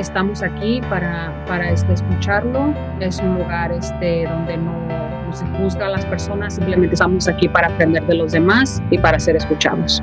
estamos aquí para, para este, escucharlo. Es un lugar este, donde no, no se juzga a las personas, simplemente estamos aquí para aprender de los demás y para ser escuchados.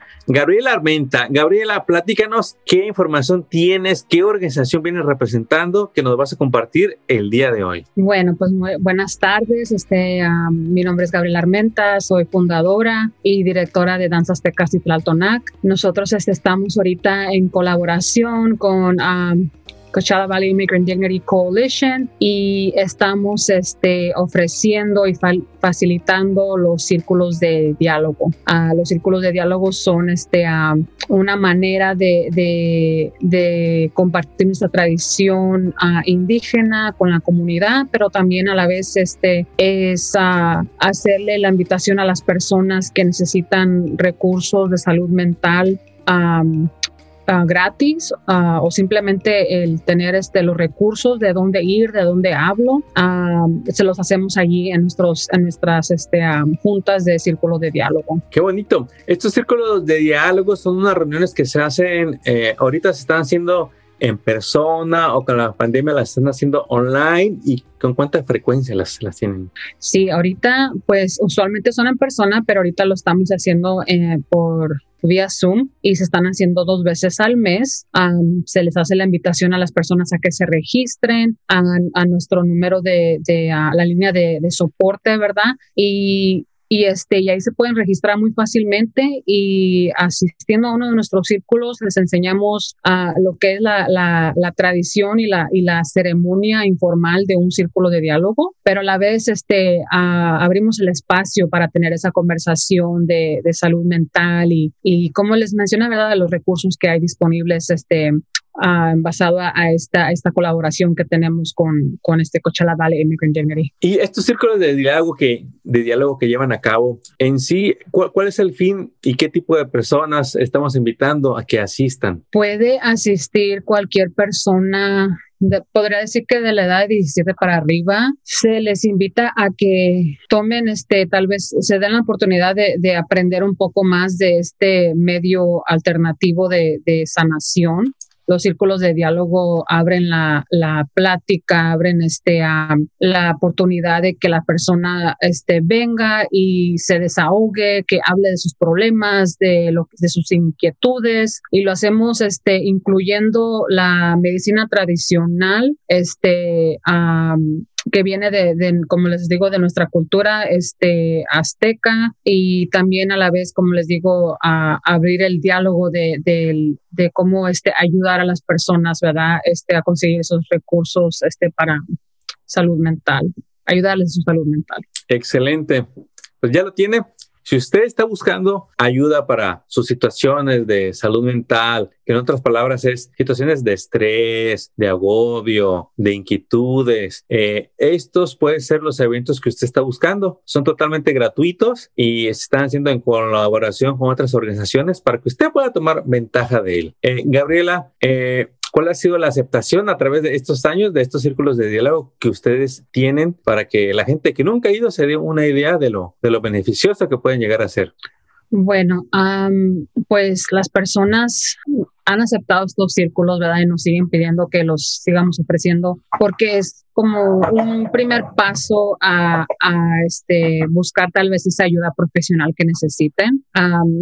Gabriela Armenta. Gabriela, platícanos qué información tienes, qué organización vienes representando que nos vas a compartir el día de hoy. Bueno, pues buenas tardes. Este, mi nombre es Gabriela Armenta, soy fundadora y directora de Danzas Tecas y Tlaltonac. Nosotros este, estamos ahorita en colaboración con Coachella Valley Immigrant Dignity Coalition y estamos este, ofreciendo y facilitando los círculos de diálogo. Uh, los círculos de diálogo son este, uh, una manera de, compartir nuestra tradición uh, indígena con la comunidad, pero también a la vez este, es hacerle la invitación a las personas que necesitan recursos de salud mental. Um, Ah, gratis ah, o simplemente el tener este, los recursos de dónde ir, de dónde hablo, ah, se los hacemos allí en, nuestros, en nuestras este, juntas de círculo de diálogo. Qué bonito. Estos círculos de diálogo son unas reuniones que se hacen, eh, ahorita se están haciendo en persona o con la pandemia las están haciendo online y con cuánta frecuencia las, las tienen? Sí, ahorita pues usualmente son en persona, pero ahorita lo estamos haciendo eh, por vía Zoom y se están haciendo dos veces al mes. se les hace la invitación a las personas a que se registren a, a nuestro número de, de a la línea de, de, soporte, ¿verdad? Y y, este, y ahí se pueden registrar muy fácilmente y asistiendo a uno de nuestros círculos les enseñamos a lo que es la, la, tradición y la, y la ceremonia informal de un círculo de diálogo, pero a la vez este, abrimos el espacio para tener esa conversación de, de salud mental y, y como les mencioné, ¿verdad? los recursos que hay disponibles este, basado a, esta, esta colaboración que tenemos con, con este Coachella Valley Immigrant Dignity. Y estos círculos de diálogo que, de diálogo que llevan a cabo, en sí, ¿cuál, es el fin y qué tipo de personas estamos invitando a que asistan? Puede asistir cualquier persona podría decir que de la edad de 17 para arriba, se les invita a que tomen este, tal vez se den la oportunidad de, de aprender un poco más de este medio alternativo de, de sanación los círculos de diálogo abren la, la plática, abren este, la oportunidad de que la persona este, venga y se desahogue, que hable de sus problemas, de, lo, de sus inquietudes. Y lo hacemos este, incluyendo la medicina tradicional, este, que viene de, como les digo, de nuestra cultura este, azteca y también a la vez, como les digo, a, abrir el diálogo de, de, de, cómo este, ayudar a las personas, ¿verdad? Este, a conseguir esos recursos este, para salud mental, ayudarles a su salud mental. Excelente. Pues ya lo tiene. Si usted está buscando ayuda para sus situaciones de salud mental, que en otras palabras es situaciones de estrés, de agobio, de inquietudes, eh, estos pueden ser los eventos que usted está buscando. Son totalmente gratuitos y están haciendo en colaboración con otras organizaciones para que usted pueda tomar ventaja de él. Eh, Gabriela, eh, ¿Cuál ha sido la aceptación a través de estos años, de estos círculos de diálogo que ustedes tienen para que la gente que nunca ha ido se dé una idea de lo, de lo beneficioso que pueden llegar a ser? Bueno, pues las personas han aceptado estos círculos, ¿verdad? Y nos siguen pidiendo que los sigamos ofreciendo porque es como un primer paso a, este, buscar tal vez esa ayuda profesional que necesiten.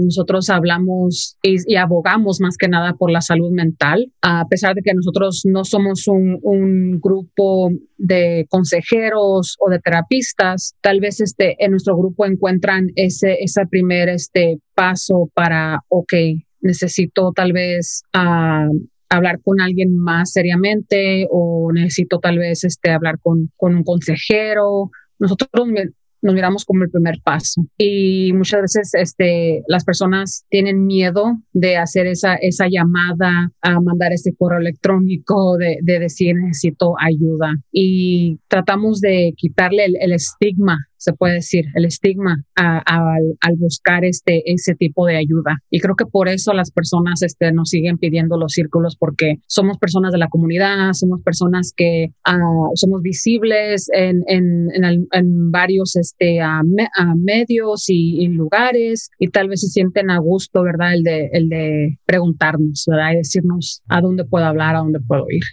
nosotros hablamos y, abogamos más que nada por la salud mental, a pesar de que nosotros no somos un, un grupo de consejeros o de terapistas, tal vez este, en nuestro grupo encuentran ese, ese primer este, paso para, ok, necesito tal vez uh, hablar con alguien más seriamente o necesito tal vez este, hablar con, con un consejero. Nosotros nos miramos como el primer paso. Y muchas veces este, las personas tienen miedo de hacer esa, esa llamada, a mandar ese correo electrónico, de, de decir necesito ayuda. Y tratamos de quitarle el estigma se puede decir, el estigma al buscar este, ese tipo de ayuda. Y creo que por eso las personas este, nos siguen pidiendo los círculos porque somos personas de la comunidad, somos personas que ah, somos visibles en, en, en, varios este, medios y, lugares y tal vez se sienten a gusto, ¿verdad? El de, el de preguntarnos, ¿verdad? Y decirnos a dónde puedo hablar, a dónde puedo ir.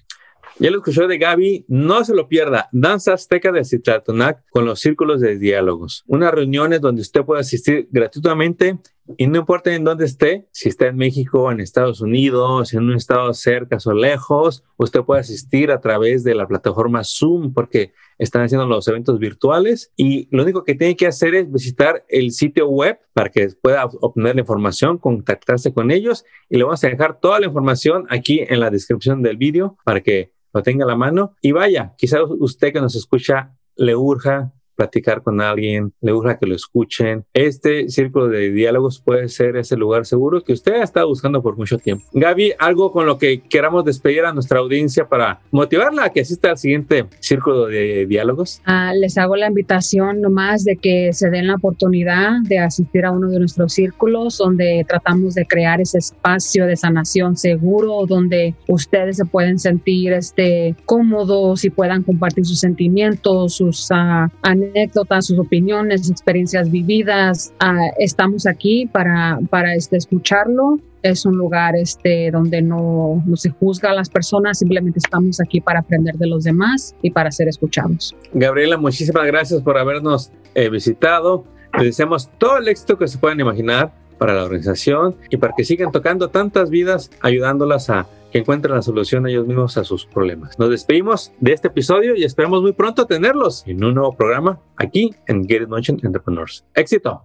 Ya lo escuchó de Gaby, no se lo pierda. Danza Azteca de Citlatonac con los círculos de diálogos. Unas reuniones donde usted puede asistir gratuitamente y no importa en dónde esté, si está en México, en Estados Unidos, en un estado cerca o lejos, usted puede asistir a través de la plataforma Zoom porque están haciendo los eventos virtuales y lo único que tiene que hacer es visitar el sitio web para que pueda obtener la información, contactarse con ellos y le vamos a dejar toda la información aquí en la descripción del vídeo para que lo tenga la mano. Y vaya, quizás usted que nos escucha le urja platicar con alguien, le gusta que lo escuchen. Este círculo de diálogos puede ser ese lugar seguro que usted ha estado buscando por mucho tiempo. Gaby, algo con lo que queramos despedir a nuestra audiencia para motivarla a que asista al siguiente círculo de diálogos. Ah, les hago la invitación nomás de que se den la oportunidad de asistir a uno de nuestros círculos donde tratamos de crear ese espacio de sanación seguro donde ustedes se pueden sentir este, cómodos y puedan compartir sus sentimientos, sus uh, anécdotas, sus opiniones, experiencias vividas. Ah, estamos aquí para, para este, escucharlo. Es un lugar este, donde no, no se juzga a las personas, simplemente estamos aquí para aprender de los demás y para ser escuchados. Gabriela, muchísimas gracias por habernos eh, visitado. Les deseamos todo el éxito que se puedan imaginar para la organización y para que sigan tocando tantas vidas, ayudándolas a que encuentren la solución ellos mismos a sus problemas. Nos despedimos de este episodio y esperamos muy pronto tenerlos en un nuevo programa aquí en Get It Motion Entrepreneurs. ¡Éxito!